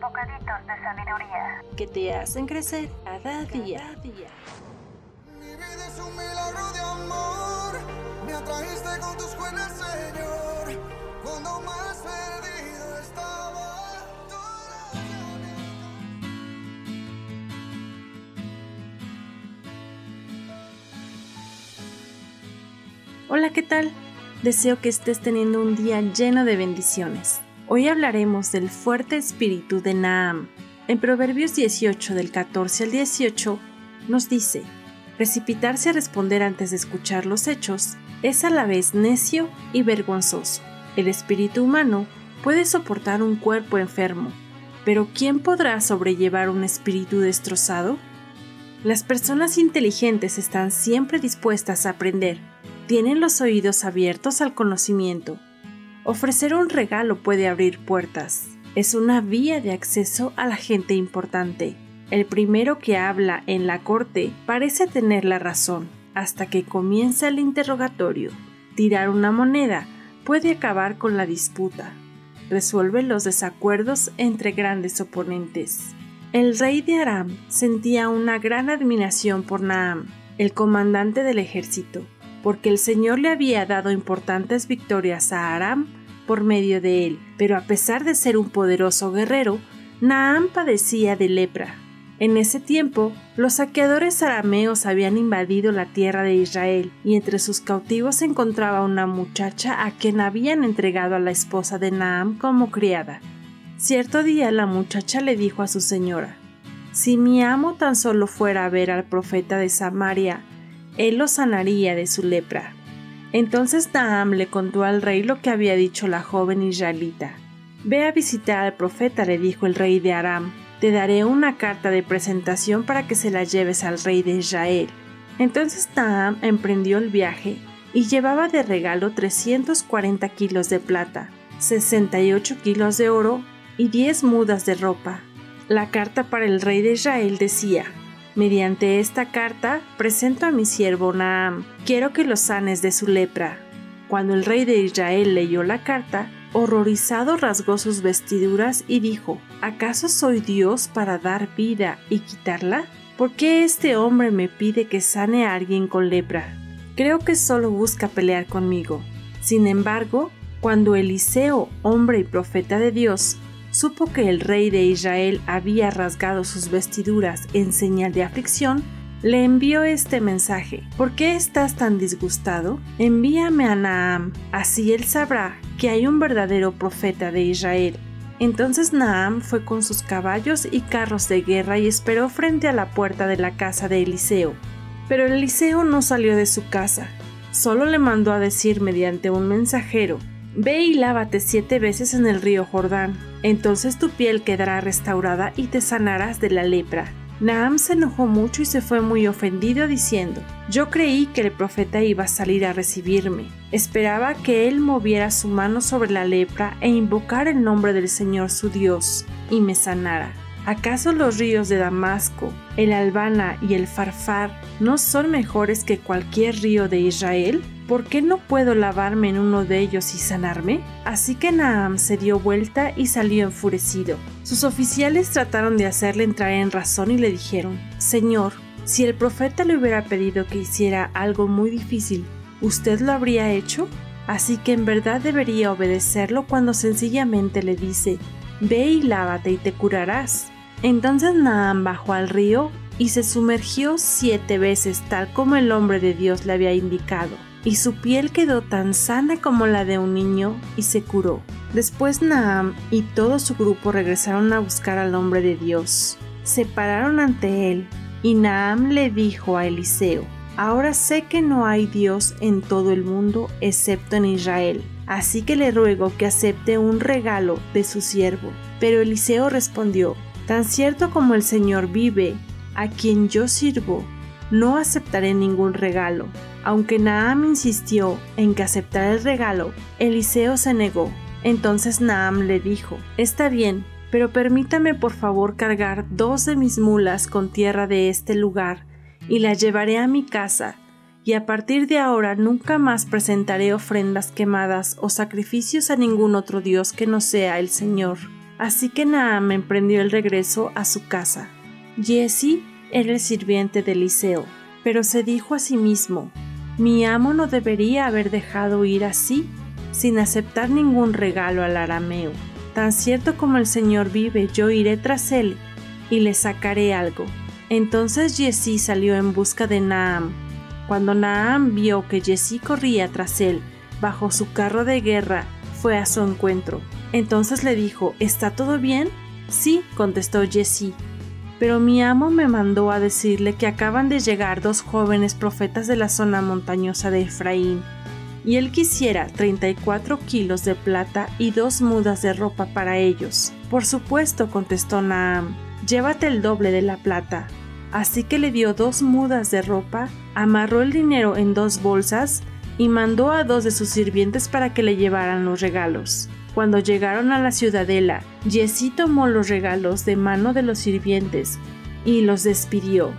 Bocaditos de sabiduría. que te hacen crecer cada día. Mi vida es un milagro de amor. Me atrajiste con tus buenas, Señor. Cuando más perdido estaba, Hola, ¿qué tal? Deseo que estés teniendo un día lleno de bendiciones. Hoy hablaremos del fuerte espíritu de Naam. En Proverbios 18 del 14 al 18 nos dice, precipitarse a responder antes de escuchar los hechos es a la vez necio y vergonzoso. El espíritu humano puede soportar un cuerpo enfermo, pero ¿quién podrá sobrellevar un espíritu destrozado? Las personas inteligentes están siempre dispuestas a aprender, tienen los oídos abiertos al conocimiento. Ofrecer un regalo puede abrir puertas. Es una vía de acceso a la gente importante. El primero que habla en la corte parece tener la razón hasta que comienza el interrogatorio. Tirar una moneda puede acabar con la disputa. Resuelve los desacuerdos entre grandes oponentes. El rey de Aram sentía una gran admiración por Naam, el comandante del ejército, porque el Señor le había dado importantes victorias a Aram por medio de él, pero a pesar de ser un poderoso guerrero, Naam padecía de lepra. En ese tiempo, los saqueadores arameos habían invadido la tierra de Israel, y entre sus cautivos se encontraba una muchacha a quien habían entregado a la esposa de Naam como criada. Cierto día la muchacha le dijo a su señora, Si mi amo tan solo fuera a ver al profeta de Samaria, él lo sanaría de su lepra. Entonces Naam le contó al rey lo que había dicho la joven israelita. Ve a visitar al profeta, le dijo el rey de Aram. Te daré una carta de presentación para que se la lleves al rey de Israel. Entonces Naam emprendió el viaje y llevaba de regalo 340 kilos de plata, 68 kilos de oro y 10 mudas de ropa. La carta para el rey de Israel decía, Mediante esta carta presento a mi siervo Naam, quiero que lo sanes de su lepra. Cuando el rey de Israel leyó la carta, horrorizado rasgó sus vestiduras y dijo, ¿acaso soy Dios para dar vida y quitarla? ¿Por qué este hombre me pide que sane a alguien con lepra? Creo que solo busca pelear conmigo. Sin embargo, cuando Eliseo, hombre y profeta de Dios, supo que el rey de Israel había rasgado sus vestiduras en señal de aflicción, le envió este mensaje. ¿Por qué estás tan disgustado? Envíame a Naam, así él sabrá que hay un verdadero profeta de Israel. Entonces Naam fue con sus caballos y carros de guerra y esperó frente a la puerta de la casa de Eliseo. Pero Eliseo no salió de su casa, solo le mandó a decir mediante un mensajero, Ve y lávate siete veces en el río Jordán, entonces tu piel quedará restaurada y te sanarás de la lepra. Naam se enojó mucho y se fue muy ofendido diciendo, yo creí que el profeta iba a salir a recibirme. Esperaba que él moviera su mano sobre la lepra e invocara el nombre del Señor su Dios y me sanara. ¿Acaso los ríos de Damasco, el Albana y el Farfar no son mejores que cualquier río de Israel? ¿Por qué no puedo lavarme en uno de ellos y sanarme? Así que Naam se dio vuelta y salió enfurecido. Sus oficiales trataron de hacerle entrar en razón y le dijeron, Señor, si el profeta le hubiera pedido que hiciera algo muy difícil, ¿usted lo habría hecho? Así que en verdad debería obedecerlo cuando sencillamente le dice, Ve y lávate y te curarás. Entonces Naam bajó al río y se sumergió siete veces tal como el hombre de Dios le había indicado. Y su piel quedó tan sana como la de un niño y se curó. Después Naam y todo su grupo regresaron a buscar al hombre de Dios. Se pararon ante él y Naam le dijo a Eliseo, Ahora sé que no hay Dios en todo el mundo excepto en Israel, así que le ruego que acepte un regalo de su siervo. Pero Eliseo respondió, Tan cierto como el Señor vive, a quien yo sirvo, no aceptaré ningún regalo. Aunque Naam insistió en que aceptara el regalo, Eliseo se negó. Entonces Naam le dijo, Está bien, pero permítame por favor cargar dos de mis mulas con tierra de este lugar, y la llevaré a mi casa, y a partir de ahora nunca más presentaré ofrendas quemadas o sacrificios a ningún otro Dios que no sea el Señor. Así que Naam emprendió el regreso a su casa. Jesse era el sirviente de Eliseo, pero se dijo a sí mismo, mi amo no debería haber dejado ir así, sin aceptar ningún regalo al arameo. Tan cierto como el Señor vive, yo iré tras él y le sacaré algo. Entonces Jesse salió en busca de Naam. Cuando Naam vio que Jesse corría tras él bajo su carro de guerra, fue a su encuentro. Entonces le dijo, ¿Está todo bien? Sí, contestó Jesse. Pero mi amo me mandó a decirle que acaban de llegar dos jóvenes profetas de la zona montañosa de Efraín, y él quisiera 34 kilos de plata y dos mudas de ropa para ellos. Por supuesto, contestó Naam, llévate el doble de la plata. Así que le dio dos mudas de ropa, amarró el dinero en dos bolsas y mandó a dos de sus sirvientes para que le llevaran los regalos. Cuando llegaron a la ciudadela, Jesse tomó los regalos de mano de los sirvientes y los despidió.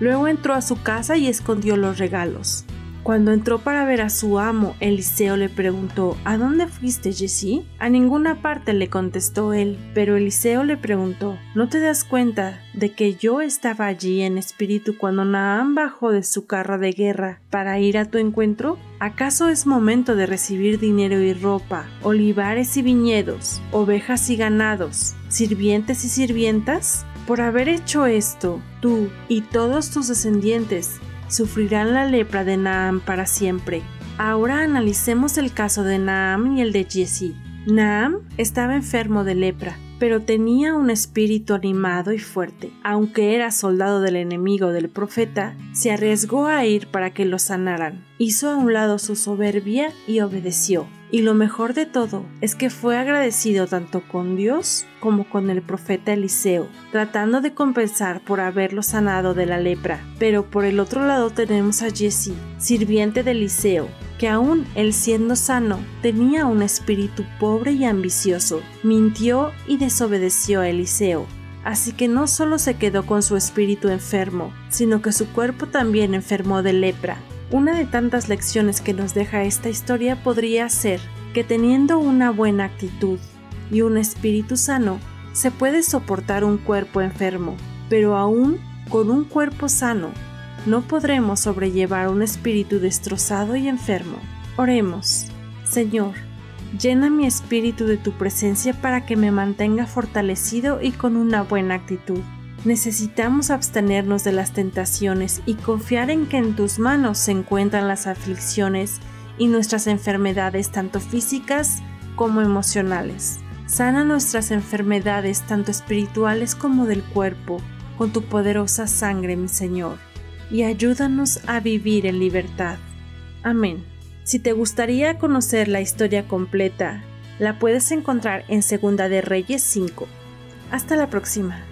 Luego entró a su casa y escondió los regalos. Cuando entró para ver a su amo, Eliseo le preguntó, ¿A dónde fuiste, Jesse? A ninguna parte le contestó él, pero Eliseo le preguntó, ¿no te das cuenta de que yo estaba allí en espíritu cuando Naam bajó de su carro de guerra para ir a tu encuentro? ¿Acaso es momento de recibir dinero y ropa, olivares y viñedos, ovejas y ganados, sirvientes y sirvientas? Por haber hecho esto, tú y todos tus descendientes sufrirán la lepra de Naam para siempre. Ahora analicemos el caso de Naam y el de Jesse. Naam estaba enfermo de lepra, pero tenía un espíritu animado y fuerte. Aunque era soldado del enemigo del profeta, se arriesgó a ir para que lo sanaran. Hizo a un lado su soberbia y obedeció. Y lo mejor de todo es que fue agradecido tanto con Dios como con el profeta Eliseo, tratando de compensar por haberlo sanado de la lepra. Pero por el otro lado tenemos a Jesse, sirviente de Eliseo, que aún él siendo sano tenía un espíritu pobre y ambicioso, mintió y desobedeció a Eliseo. Así que no solo se quedó con su espíritu enfermo, sino que su cuerpo también enfermó de lepra. Una de tantas lecciones que nos deja esta historia podría ser que teniendo una buena actitud y un espíritu sano, se puede soportar un cuerpo enfermo, pero aún con un cuerpo sano, no podremos sobrellevar un espíritu destrozado y enfermo. Oremos, Señor, llena mi espíritu de tu presencia para que me mantenga fortalecido y con una buena actitud. Necesitamos abstenernos de las tentaciones y confiar en que en tus manos se encuentran las aflicciones y nuestras enfermedades tanto físicas como emocionales. Sana nuestras enfermedades tanto espirituales como del cuerpo con tu poderosa sangre, mi Señor, y ayúdanos a vivir en libertad. Amén. Si te gustaría conocer la historia completa, la puedes encontrar en Segunda de Reyes 5. Hasta la próxima.